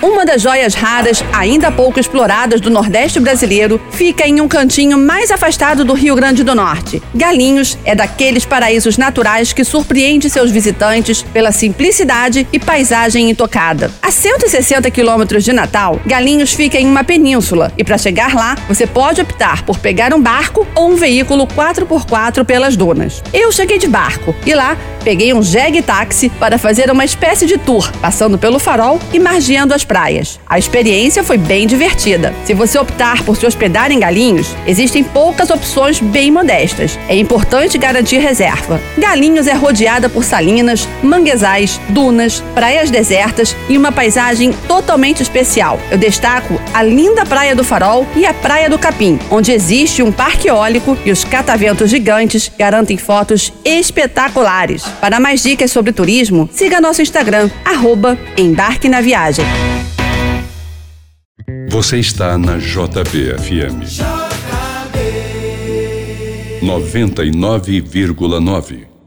Uma das joias raras, ainda pouco exploradas do Nordeste brasileiro, fica em um cantinho mais afastado do Rio Grande do Norte. Galinhos é daqueles paraísos naturais que surpreende seus visitantes pela simplicidade e paisagem intocada. A 160 quilômetros de Natal, Galinhos fica em uma península e para chegar lá, você pode optar por pegar um barco ou um veículo 4x4 pelas dunas. Eu cheguei de barco e lá peguei um jegue táxi para fazer uma espécie de tour, passando pelo farol e margeando as praias. A experiência foi bem divertida. Se você optar por se hospedar em Galinhos, existem poucas opções bem modestas. É importante garantir reserva. Galinhos é rodeada por salinas, manguezais, dunas, praias desertas e uma paisagem totalmente especial. Eu destaco a linda Praia do Farol e a Praia do Capim, onde existe um parque eólico e os cataventos gigantes garantem fotos espetaculares. Para mais dicas sobre turismo, siga nosso Instagram, arroba Embarque na Viagem. Você está na JBFM. JB. 99,9.